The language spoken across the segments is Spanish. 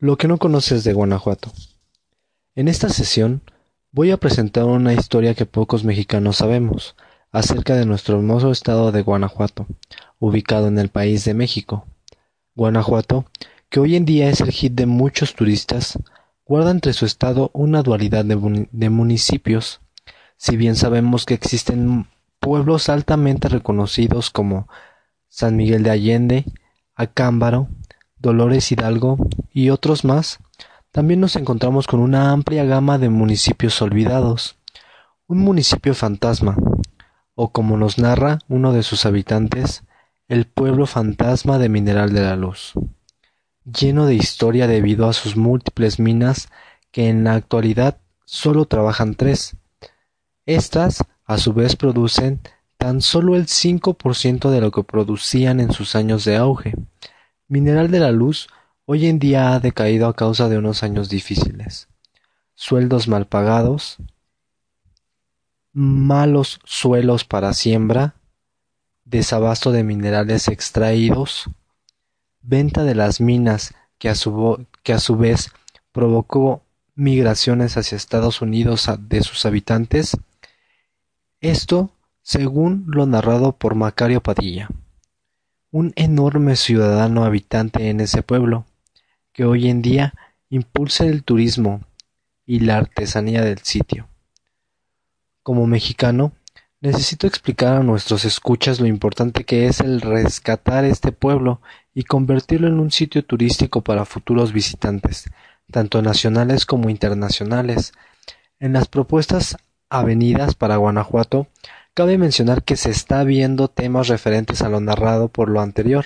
Lo que no conoces de Guanajuato. En esta sesión voy a presentar una historia que pocos mexicanos sabemos acerca de nuestro hermoso estado de Guanajuato, ubicado en el país de México. Guanajuato, que hoy en día es el hit de muchos turistas, guarda entre su estado una dualidad de, municipios. Si bien sabemos que existen pueblos altamente reconocidos como San Miguel de Allende, Acámbaro, Dolores Hidalgo y otros más, también nos encontramos con una amplia gama de municipios olvidados. Un municipio fantasma, o como nos narra uno de sus habitantes, el pueblo fantasma de Mineral de la Luz, lleno de historia debido a sus múltiples minas que en la actualidad solo trabajan tres. Estas, a su vez, producen tan solo el 5% de lo que producían en sus años de auge. Mineral de la Luz hoy en día ha decaído a causa de unos años difíciles, sueldos mal pagados, malos suelos para siembra, desabasto de minerales extraídos, venta de las minas que a su, que a su vez provocó migraciones hacia Estados Unidos de sus habitantes, esto según lo narrado por Macario Padilla un enorme ciudadano habitante en ese pueblo, que hoy en día impulsa el turismo y la artesanía del sitio. Como mexicano, necesito explicar a nuestros escuchas lo importante que es el rescatar este pueblo y convertirlo en un sitio turístico para futuros visitantes, tanto nacionales como internacionales. En las propuestas avenidas para Guanajuato Cabe mencionar que se está viendo temas referentes a lo narrado por lo anterior,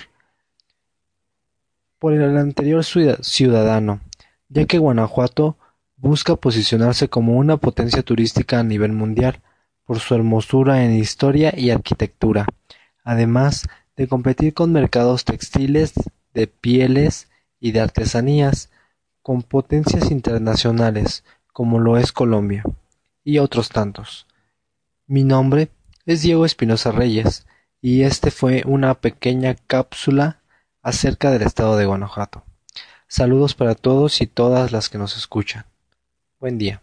por el anterior ciudadano, ya que Guanajuato busca posicionarse como una potencia turística a nivel mundial por su hermosura en historia y arquitectura, además de competir con mercados textiles, de pieles y de artesanías, con potencias internacionales como lo es Colombia, y otros tantos. Mi nombre es Diego Espinosa Reyes, y este fue una pequeña cápsula acerca del estado de Guanajuato. Saludos para todos y todas las que nos escuchan. Buen día.